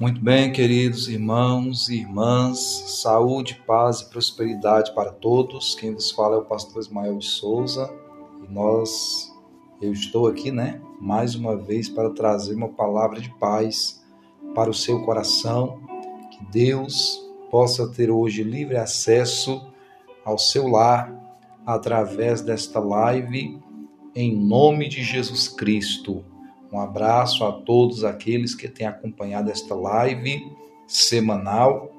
Muito bem, queridos irmãos e irmãs, saúde, paz e prosperidade para todos. Quem vos fala é o pastor Ismael de Souza e nós, eu estou aqui, né, mais uma vez para trazer uma palavra de paz para o seu coração. Que Deus possa ter hoje livre acesso ao seu lar através desta live, em nome de Jesus Cristo. Um abraço a todos aqueles que têm acompanhado esta live semanal.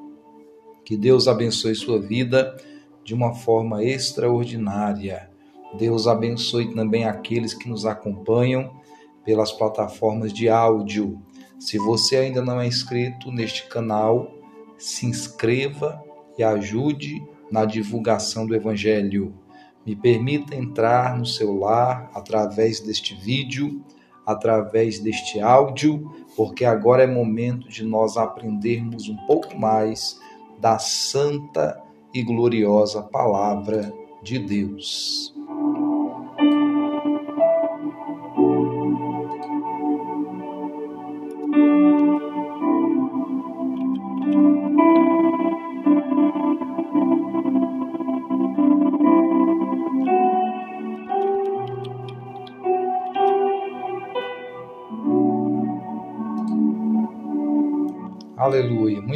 Que Deus abençoe sua vida de uma forma extraordinária. Deus abençoe também aqueles que nos acompanham pelas plataformas de áudio. Se você ainda não é inscrito neste canal, se inscreva e ajude na divulgação do Evangelho. Me permita entrar no seu lar através deste vídeo através deste áudio, porque agora é momento de nós aprendermos um pouco mais da santa e gloriosa palavra de Deus.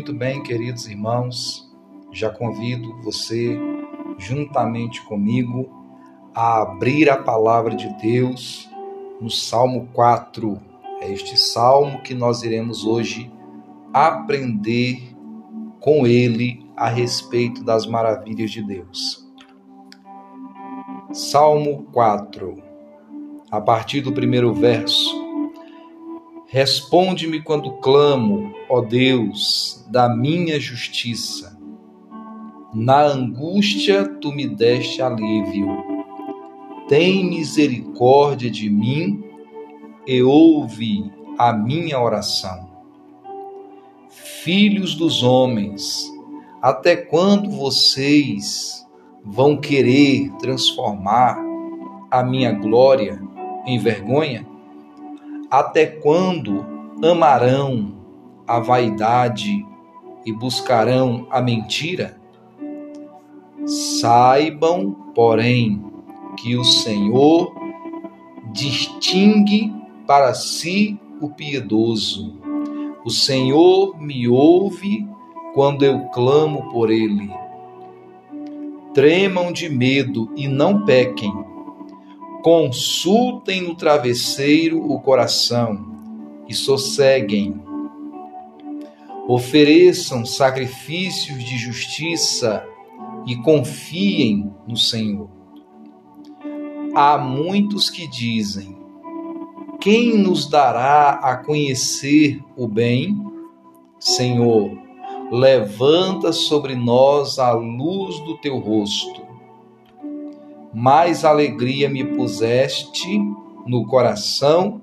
Muito bem, queridos irmãos, já convido você, juntamente comigo, a abrir a palavra de Deus no Salmo 4. É este salmo que nós iremos hoje aprender com ele a respeito das maravilhas de Deus. Salmo 4, a partir do primeiro verso. Responde-me quando clamo, ó Deus, da minha justiça. Na angústia tu me deste alívio. Tem misericórdia de mim e ouve a minha oração. Filhos dos homens, até quando vocês vão querer transformar a minha glória em vergonha? Até quando amarão a vaidade e buscarão a mentira? Saibam, porém, que o Senhor distingue para si o piedoso. O Senhor me ouve quando eu clamo por ele. Tremam de medo e não pequem Consultem no travesseiro o coração e sosseguem. Ofereçam sacrifícios de justiça e confiem no Senhor. Há muitos que dizem: Quem nos dará a conhecer o bem? Senhor, levanta sobre nós a luz do teu rosto mais alegria me puseste no coração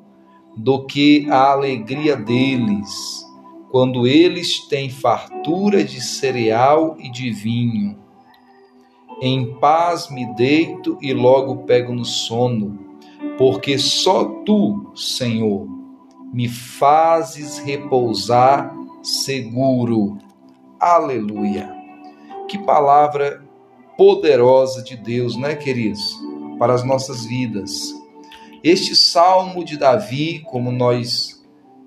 do que a alegria deles, quando eles têm fartura de cereal e de vinho. Em paz me deito e logo pego no sono, porque só tu, Senhor, me fazes repousar seguro. Aleluia. Que palavra poderosa de Deus, né, queridos? Para as nossas vidas. Este salmo de Davi, como nós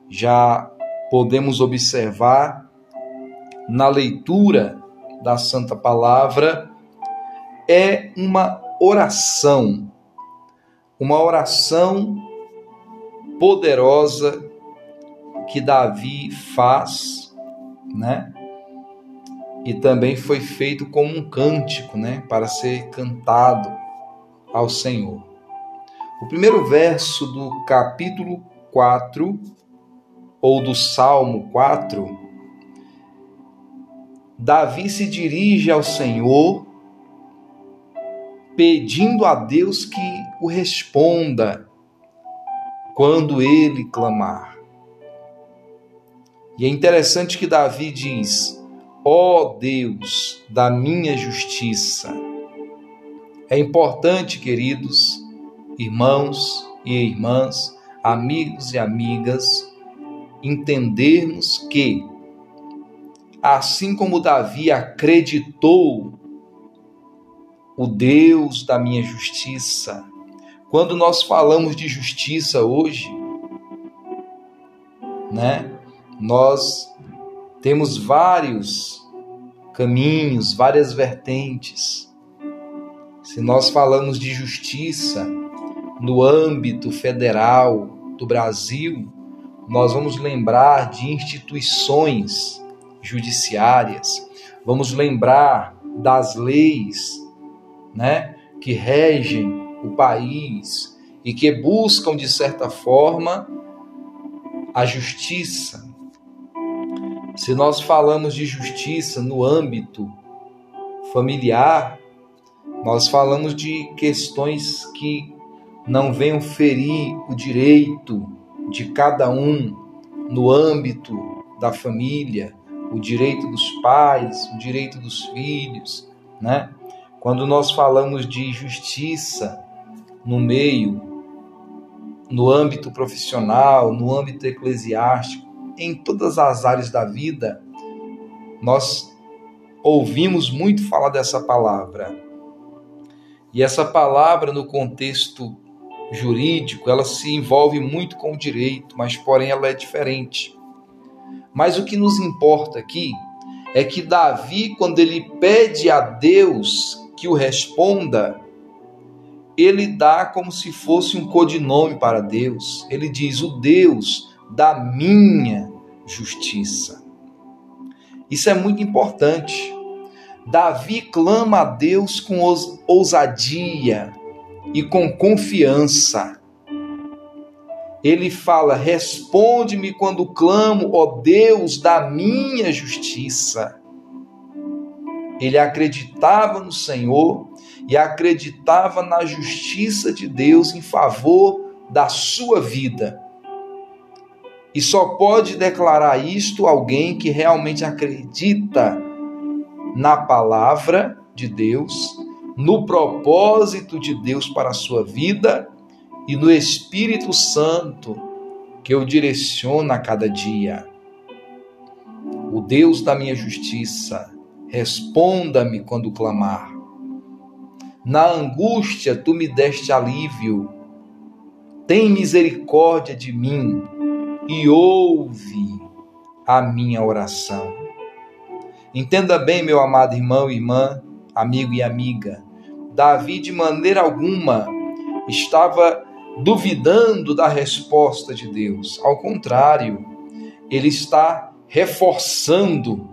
já podemos observar na leitura da Santa Palavra, é uma oração, uma oração poderosa que Davi faz, né? E também foi feito como um cântico, né, para ser cantado ao Senhor. O primeiro verso do capítulo 4 ou do Salmo 4, Davi se dirige ao Senhor pedindo a Deus que o responda quando ele clamar. E é interessante que Davi diz: ó Deus da minha justiça. É importante, queridos irmãos e irmãs, amigos e amigas, entendermos que, assim como Davi acreditou o Deus da minha justiça, quando nós falamos de justiça hoje, né? Nós temos vários caminhos, várias vertentes. Se nós falamos de justiça no âmbito federal do Brasil, nós vamos lembrar de instituições judiciárias, vamos lembrar das leis, né, que regem o país e que buscam de certa forma a justiça. Se nós falamos de justiça no âmbito familiar, nós falamos de questões que não venham ferir o direito de cada um no âmbito da família, o direito dos pais, o direito dos filhos, né? Quando nós falamos de justiça no meio, no âmbito profissional, no âmbito eclesiástico, em todas as áreas da vida, nós ouvimos muito falar dessa palavra. E essa palavra, no contexto jurídico, ela se envolve muito com o direito, mas porém ela é diferente. Mas o que nos importa aqui é que Davi, quando ele pede a Deus que o responda, ele dá como se fosse um codinome para Deus. Ele diz: O Deus da minha justiça. Isso é muito importante. Davi clama a Deus com ousadia e com confiança. Ele fala: Responde-me quando clamo, ó Deus da minha justiça. Ele acreditava no Senhor e acreditava na justiça de Deus em favor da sua vida. E só pode declarar isto alguém que realmente acredita na palavra de Deus, no propósito de Deus para a sua vida e no Espírito Santo que o direciona a cada dia. O Deus da minha justiça, responda-me quando clamar. Na angústia tu me deste alívio. Tem misericórdia de mim e ouve a minha oração. Entenda bem, meu amado irmão e irmã, amigo e amiga. Davi, de maneira alguma, estava duvidando da resposta de Deus. Ao contrário, ele está reforçando,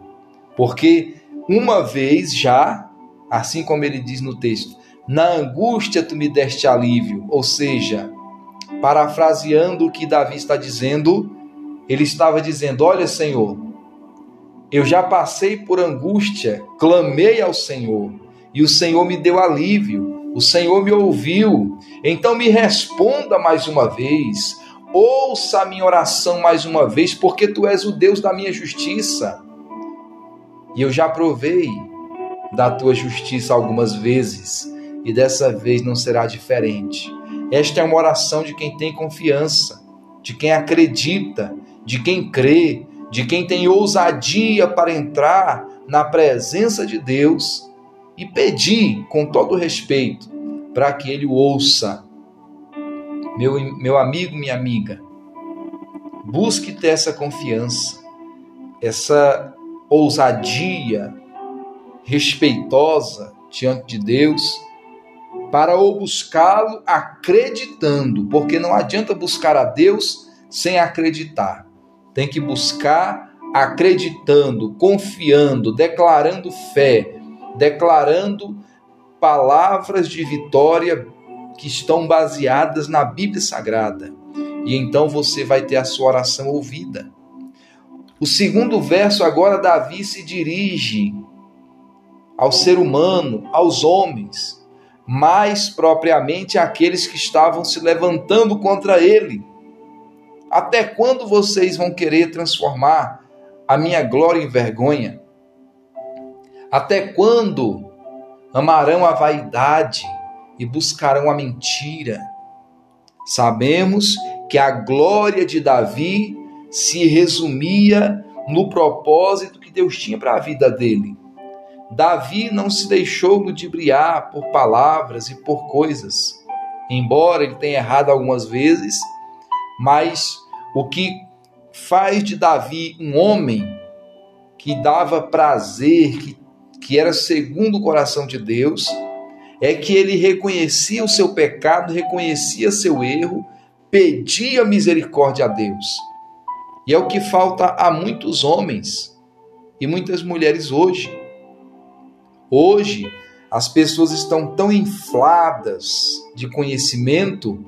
porque uma vez já, assim como ele diz no texto, na angústia tu me deste alívio, ou seja, parafraseando o que Davi está dizendo, ele estava dizendo: Olha, Senhor, eu já passei por angústia, clamei ao Senhor, e o Senhor me deu alívio, o Senhor me ouviu. Então me responda mais uma vez, ouça a minha oração mais uma vez, porque tu és o Deus da minha justiça. E eu já provei da tua justiça algumas vezes, e dessa vez não será diferente. Esta é uma oração de quem tem confiança, de quem acredita, de quem crê, de quem tem ousadia para entrar na presença de Deus e pedir com todo respeito para que ele ouça. Meu, meu amigo, minha amiga, busque ter essa confiança, essa ousadia respeitosa diante de Deus, para o buscá-lo acreditando, porque não adianta buscar a Deus sem acreditar tem que buscar acreditando, confiando, declarando fé, declarando palavras de vitória que estão baseadas na Bíblia Sagrada. E então você vai ter a sua oração ouvida. O segundo verso, agora, Davi se dirige ao ser humano, aos homens, mais propriamente àqueles que estavam se levantando contra ele até quando vocês vão querer transformar a minha glória em vergonha? Até quando amarão a vaidade e buscarão a mentira? Sabemos que a glória de Davi se resumia no propósito que Deus tinha para a vida dele. Davi não se deixou ludibriar por palavras e por coisas, embora ele tenha errado algumas vezes, mas o que faz de Davi um homem que dava prazer, que, que era segundo o coração de Deus, é que ele reconhecia o seu pecado, reconhecia seu erro, pedia misericórdia a Deus. E é o que falta a muitos homens e muitas mulheres hoje. Hoje, as pessoas estão tão infladas de conhecimento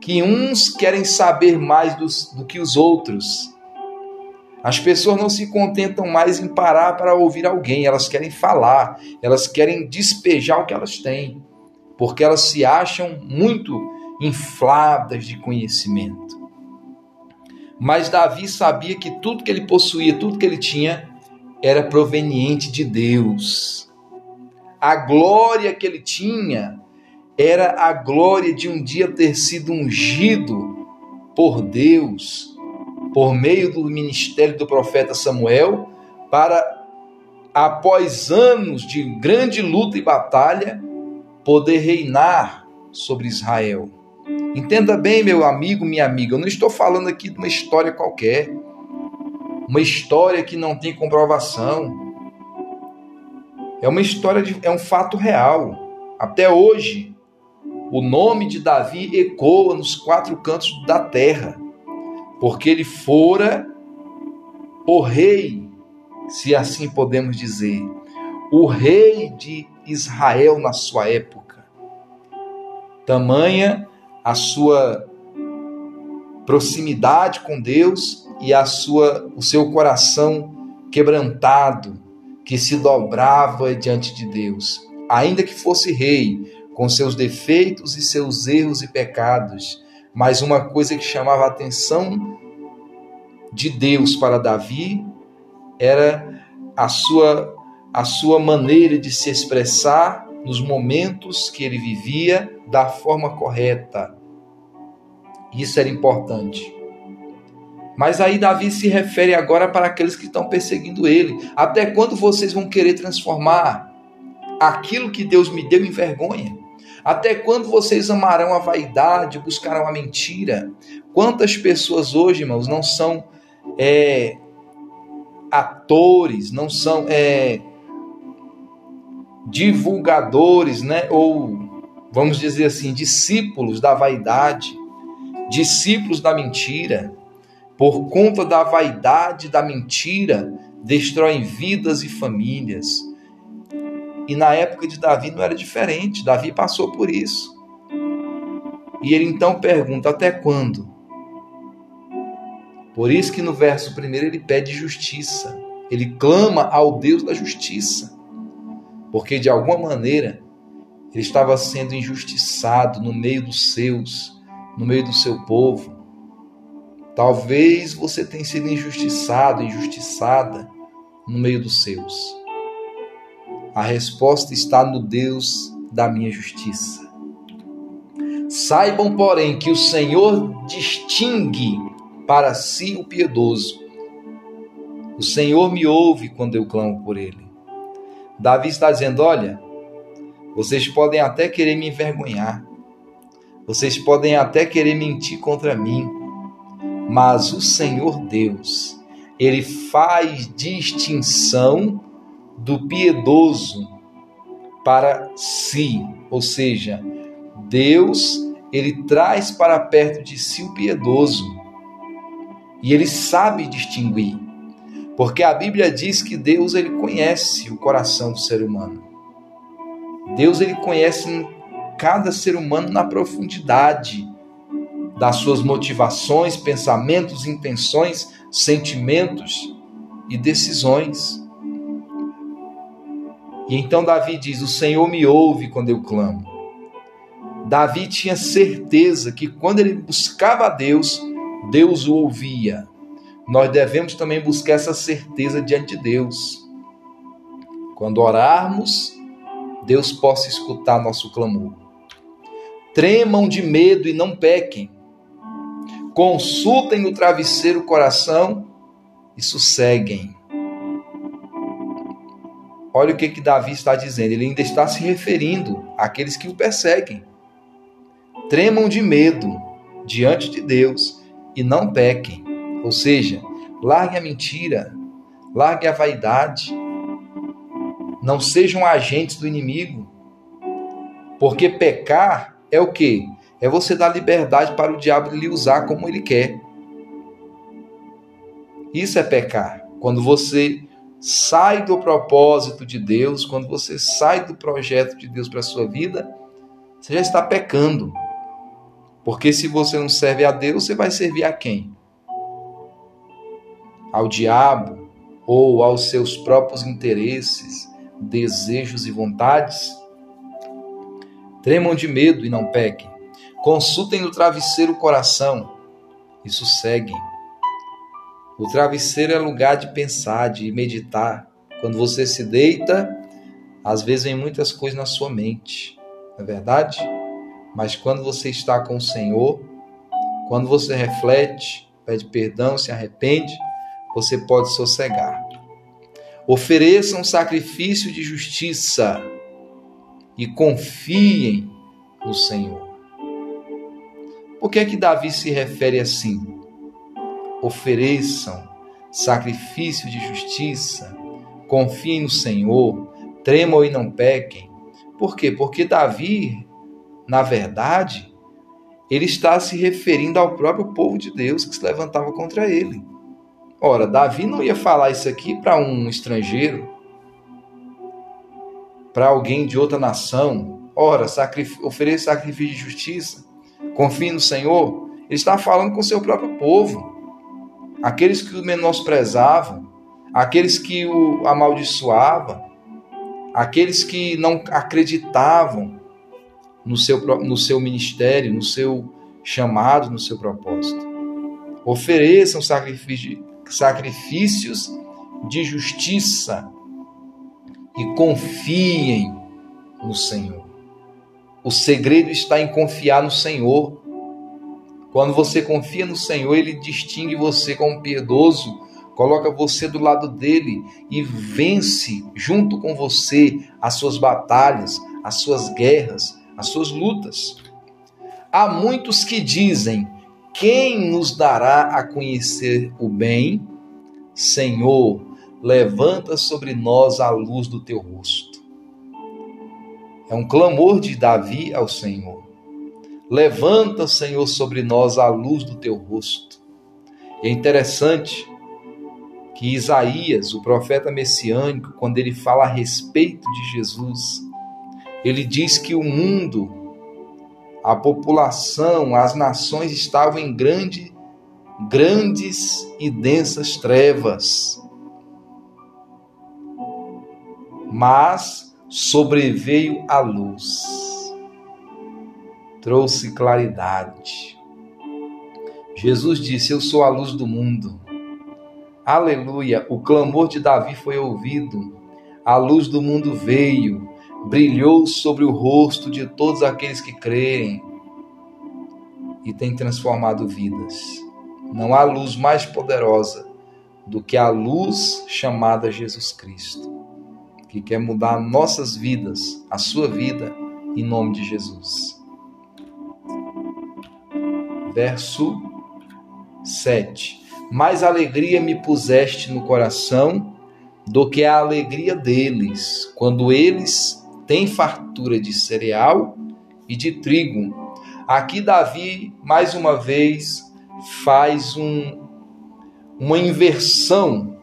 que uns querem saber mais dos, do que os outros as pessoas não se contentam mais em parar para ouvir alguém, elas querem falar, elas querem despejar o que elas têm, porque elas se acham muito infladas de conhecimento. Mas Davi sabia que tudo que ele possuía, tudo que ele tinha, era proveniente de Deus. A glória que ele tinha era a glória de um dia ter sido ungido por Deus por meio do ministério do profeta Samuel, para, após anos de grande luta e batalha, poder reinar sobre Israel. Entenda bem, meu amigo, minha amiga, eu não estou falando aqui de uma história qualquer, uma história que não tem comprovação. É uma história de, é um fato real. Até hoje, o nome de Davi ecoa nos quatro cantos da terra porque ele fora o rei, se assim podemos dizer, o rei de Israel na sua época. Tamanha a sua proximidade com Deus e a sua o seu coração quebrantado que se dobrava diante de Deus, ainda que fosse rei, com seus defeitos e seus erros e pecados, mas uma coisa que chamava a atenção de Deus para Davi era a sua a sua maneira de se expressar nos momentos que ele vivia da forma correta. Isso era importante. Mas aí Davi se refere agora para aqueles que estão perseguindo ele. Até quando vocês vão querer transformar aquilo que Deus me deu em vergonha? Até quando vocês amarão a vaidade, buscarão a mentira? Quantas pessoas hoje, irmãos, não são é, atores, não são é, divulgadores, né? Ou vamos dizer assim, discípulos da vaidade, discípulos da mentira. Por conta da vaidade da mentira, destroem vidas e famílias e na época de Davi não era diferente. Davi passou por isso. E ele então pergunta: até quando? Por isso que no verso primeiro ele pede justiça. Ele clama ao Deus da justiça. Porque de alguma maneira ele estava sendo injustiçado no meio dos seus, no meio do seu povo. Talvez você tenha sido injustiçado, injustiçada no meio dos seus. A resposta está no Deus da minha justiça. Saibam, porém, que o Senhor distingue para si o piedoso. O Senhor me ouve quando eu clamo por ele. Davi está dizendo: Olha, vocês podem até querer me envergonhar, vocês podem até querer mentir contra mim, mas o Senhor Deus, ele faz distinção do piedoso para si, ou seja, Deus ele traz para perto de si o piedoso. E ele sabe distinguir, porque a Bíblia diz que Deus ele conhece o coração do ser humano. Deus ele conhece cada ser humano na profundidade das suas motivações, pensamentos, intenções, sentimentos e decisões. E então Davi diz: O Senhor me ouve quando eu clamo. Davi tinha certeza que quando ele buscava a Deus, Deus o ouvia. Nós devemos também buscar essa certeza diante de Deus. Quando orarmos, Deus possa escutar nosso clamor. Tremam de medo e não pequem. Consultem no travesseiro o coração e sosseguem. Olha o que, que Davi está dizendo. Ele ainda está se referindo àqueles que o perseguem. Tremam de medo diante de Deus e não pequem. Ou seja, largue a mentira, largue a vaidade. Não sejam agentes do inimigo. Porque pecar é o que? É você dar liberdade para o diabo lhe usar como ele quer. Isso é pecar. Quando você sai do propósito de Deus, quando você sai do projeto de Deus para a sua vida, você já está pecando. Porque se você não serve a Deus, você vai servir a quem? Ao diabo ou aos seus próprios interesses, desejos e vontades? Tremam de medo e não pequem. Consultem no travesseiro o coração e sosseguem. O travesseiro é lugar de pensar, de meditar. Quando você se deita, às vezes vem muitas coisas na sua mente, não é verdade? Mas quando você está com o Senhor, quando você reflete, pede perdão, se arrepende, você pode sossegar. Ofereçam um sacrifício de justiça e confiem no Senhor. Por que é que Davi se refere assim? ofereçam sacrifício de justiça, confiem no Senhor, tremam e não pequem. Por quê? Porque Davi, na verdade, ele está se referindo ao próprio povo de Deus que se levantava contra ele. Ora, Davi não ia falar isso aqui para um estrangeiro, para alguém de outra nação. Ora, sacrif ofereça sacrifício de justiça, confie no Senhor. Ele está falando com seu próprio povo aqueles que o menosprezavam, aqueles que o amaldiçoavam, aqueles que não acreditavam no seu, no seu ministério, no seu chamado, no seu propósito. Ofereçam sacrifícios de justiça e confiem no Senhor. O segredo está em confiar no Senhor quando você confia no Senhor, ele distingue você como piedoso, coloca você do lado dele e vence junto com você as suas batalhas, as suas guerras, as suas lutas. Há muitos que dizem: Quem nos dará a conhecer o bem? Senhor, levanta sobre nós a luz do teu rosto. É um clamor de Davi ao Senhor. Levanta, Senhor, sobre nós a luz do teu rosto. É interessante que Isaías, o profeta messiânico, quando ele fala a respeito de Jesus, ele diz que o mundo, a população, as nações estavam em grande, grandes e densas trevas. Mas sobreveio a luz trouxe claridade. Jesus disse: Eu sou a luz do mundo. Aleluia! O clamor de Davi foi ouvido, a luz do mundo veio, brilhou sobre o rosto de todos aqueles que creem e tem transformado vidas. Não há luz mais poderosa do que a luz chamada Jesus Cristo, que quer mudar nossas vidas, a sua vida, em nome de Jesus verso 7. Mais alegria me puseste no coração do que a alegria deles, quando eles têm fartura de cereal e de trigo. Aqui Davi, mais uma vez, faz um, uma inversão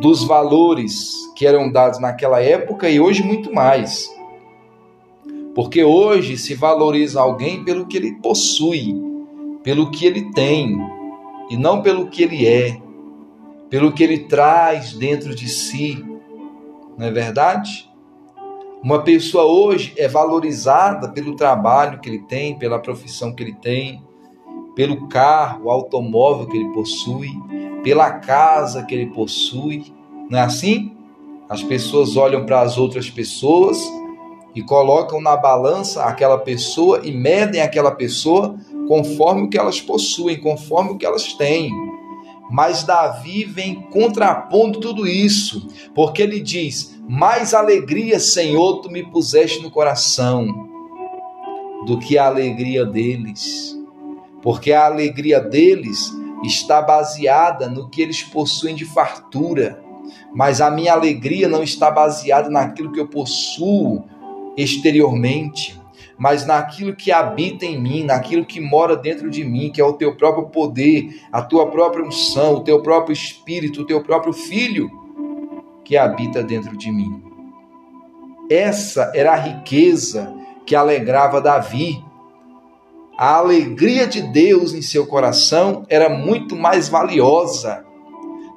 dos valores que eram dados naquela época e hoje muito mais. Porque hoje se valoriza alguém pelo que ele possui, pelo que ele tem e não pelo que ele é, pelo que ele traz dentro de si. Não é verdade? Uma pessoa hoje é valorizada pelo trabalho que ele tem, pela profissão que ele tem, pelo carro, automóvel que ele possui, pela casa que ele possui. Não é assim? As pessoas olham para as outras pessoas e colocam na balança aquela pessoa e medem aquela pessoa conforme o que elas possuem, conforme o que elas têm. Mas Davi vem contrapondo tudo isso, porque ele diz: Mais alegria, Senhor, tu me puseste no coração, do que a alegria deles. Porque a alegria deles está baseada no que eles possuem de fartura, mas a minha alegria não está baseada naquilo que eu possuo exteriormente mas naquilo que habita em mim, naquilo que mora dentro de mim, que é o teu próprio poder, a tua própria unção, o teu próprio espírito, o teu próprio filho que habita dentro de mim. Essa era a riqueza que alegrava Davi. A alegria de Deus em seu coração era muito mais valiosa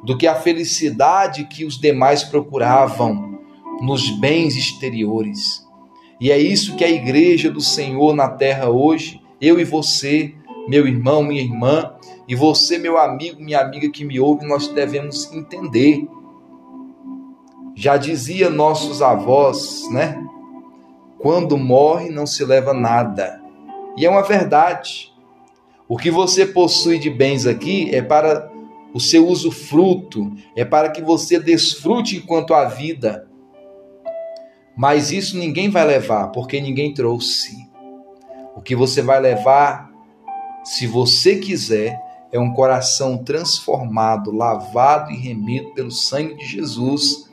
do que a felicidade que os demais procuravam nos bens exteriores. E é isso que a igreja do Senhor na terra hoje, eu e você, meu irmão, minha irmã, e você, meu amigo, minha amiga que me ouve, nós devemos entender. Já dizia nossos avós, né? Quando morre não se leva nada. E é uma verdade. O que você possui de bens aqui é para o seu uso fruto, é para que você desfrute enquanto a vida. Mas isso ninguém vai levar, porque ninguém trouxe. O que você vai levar, se você quiser, é um coração transformado, lavado e remido pelo sangue de Jesus,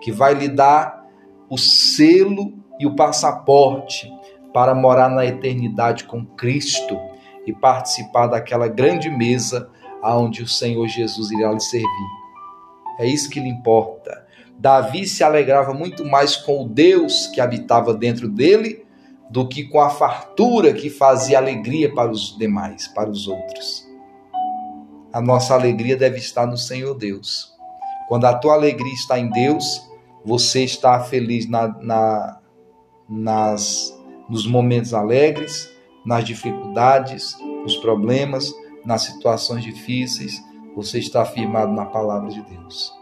que vai lhe dar o selo e o passaporte para morar na eternidade com Cristo e participar daquela grande mesa aonde o Senhor Jesus irá lhe servir. É isso que lhe importa. Davi se alegrava muito mais com o Deus que habitava dentro dele do que com a fartura que fazia alegria para os demais, para os outros. A nossa alegria deve estar no Senhor Deus. Quando a tua alegria está em Deus, você está feliz na, na, nas, nos momentos alegres, nas dificuldades, nos problemas, nas situações difíceis. Você está firmado na palavra de Deus.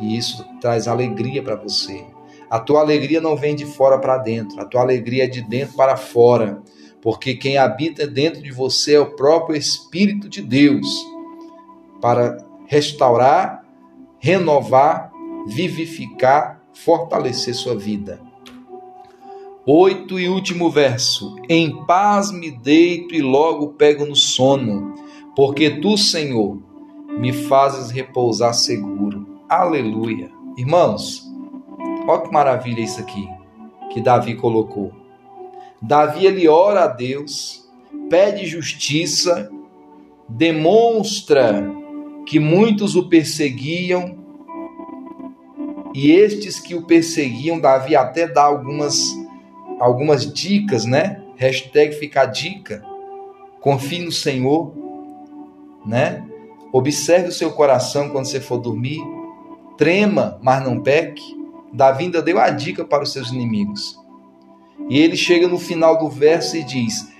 E isso traz alegria para você. A tua alegria não vem de fora para dentro, a tua alegria é de dentro para fora, porque quem habita dentro de você é o próprio Espírito de Deus para restaurar, renovar, vivificar, fortalecer sua vida. Oito e último verso: Em paz me deito e logo pego no sono, porque tu, Senhor, me fazes repousar seguro. Aleluia. Irmãos, olha que maravilha isso aqui que Davi colocou. Davi ele ora a Deus, pede justiça, demonstra que muitos o perseguiam e estes que o perseguiam, Davi até dá algumas algumas dicas, né? Hashtag fica a dica. Confie no Senhor, né? Observe o seu coração quando você for dormir trema, mas não peque. Davi ainda deu a dica para os seus inimigos. E ele chega no final do verso e diz,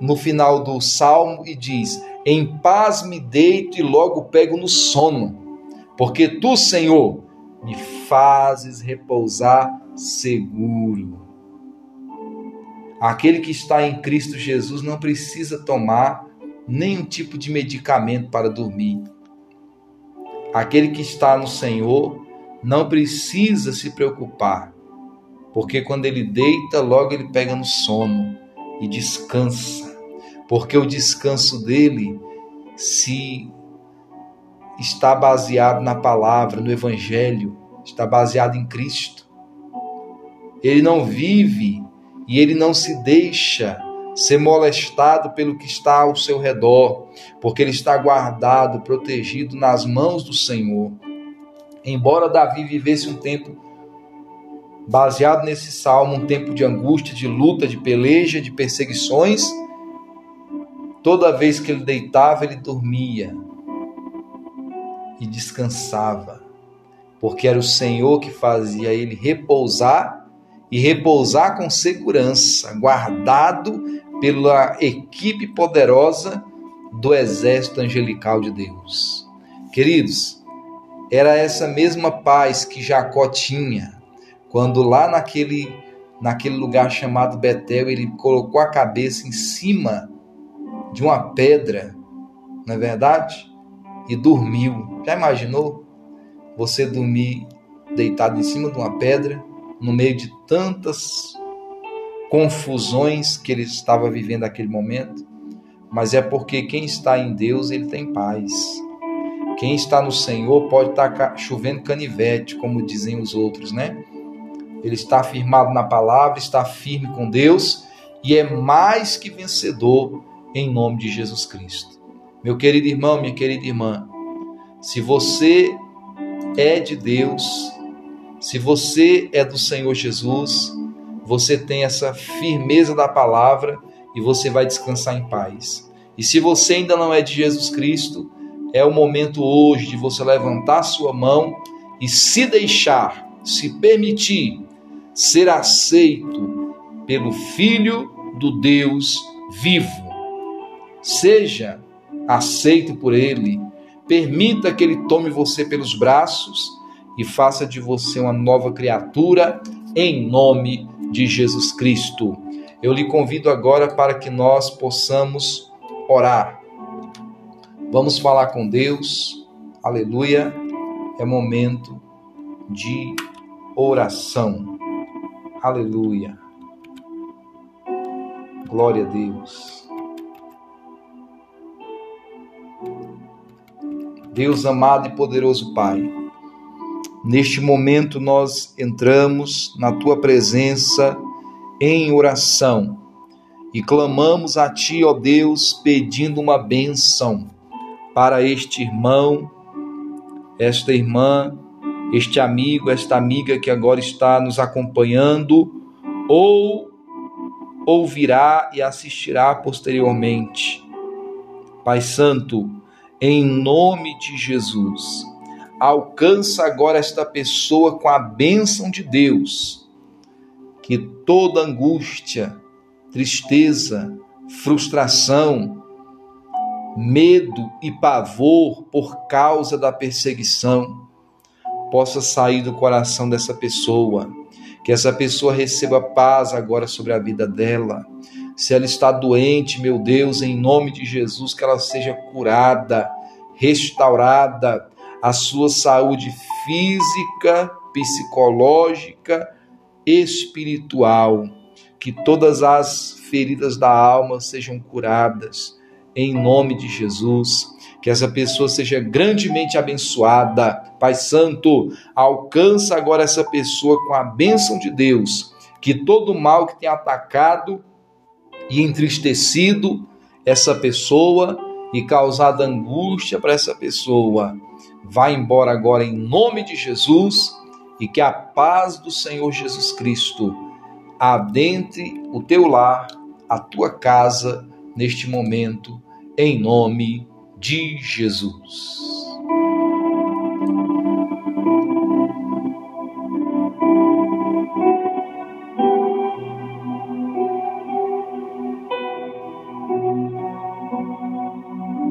no final do salmo, e diz: Em paz me deito e logo pego no sono, porque tu, Senhor, me fazes repousar seguro. Aquele que está em Cristo Jesus não precisa tomar nenhum tipo de medicamento para dormir. Aquele que está no Senhor não precisa se preocupar, porque quando ele deita, logo ele pega no sono e descansa, porque o descanso dele se está baseado na palavra, no evangelho, está baseado em Cristo. Ele não vive e ele não se deixa ser molestado pelo que está ao seu redor, porque ele está guardado, protegido nas mãos do Senhor. Embora Davi vivesse um tempo baseado nesse salmo, um tempo de angústia, de luta, de peleja, de perseguições, toda vez que ele deitava, ele dormia e descansava, porque era o Senhor que fazia ele repousar e repousar com segurança, guardado pela equipe poderosa do exército angelical de Deus. Queridos, era essa mesma paz que Jacó tinha quando lá naquele naquele lugar chamado Betel ele colocou a cabeça em cima de uma pedra, não é verdade? E dormiu. Já imaginou você dormir deitado em cima de uma pedra, no meio de tantas confusões que ele estava vivendo naquele momento? Mas é porque quem está em Deus, ele tem paz. Quem está no Senhor pode estar chovendo canivete, como dizem os outros, né? Ele está firmado na palavra, está firme com Deus e é mais que vencedor em nome de Jesus Cristo. Meu querido irmão, minha querida irmã, se você é de Deus, se você é do Senhor Jesus, você tem essa firmeza da palavra e você vai descansar em paz. E se você ainda não é de Jesus Cristo, é o momento hoje de você levantar sua mão e se deixar, se permitir ser aceito pelo Filho do Deus vivo. Seja aceito por Ele, permita que Ele tome você pelos braços e faça de você uma nova criatura em nome de Jesus Cristo. Eu lhe convido agora para que nós possamos orar. Vamos falar com Deus. Aleluia. É momento de oração. Aleluia. Glória a Deus. Deus amado e poderoso Pai, neste momento nós entramos na tua presença em oração e clamamos a Ti, ó Deus, pedindo uma benção para este irmão, esta irmã, este amigo, esta amiga que agora está nos acompanhando ou ouvirá e assistirá posteriormente. Pai Santo, em nome de Jesus, alcança agora esta pessoa com a bênção de Deus, que toda angústia, tristeza, frustração, medo e pavor por causa da perseguição possa sair do coração dessa pessoa, que essa pessoa receba paz agora sobre a vida dela. Se ela está doente, meu Deus, em nome de Jesus, que ela seja curada, restaurada, a sua saúde física, psicológica, espiritual, que todas as feridas da alma sejam curadas em nome de Jesus. Que essa pessoa seja grandemente abençoada. Pai Santo, alcança agora essa pessoa com a bênção de Deus. Que todo mal que tenha atacado e entristecido essa pessoa e causado angústia para essa pessoa, vá embora agora em nome de Jesus e que a paz do Senhor Jesus Cristo adentre o teu lar, a tua casa neste momento em nome de Jesus.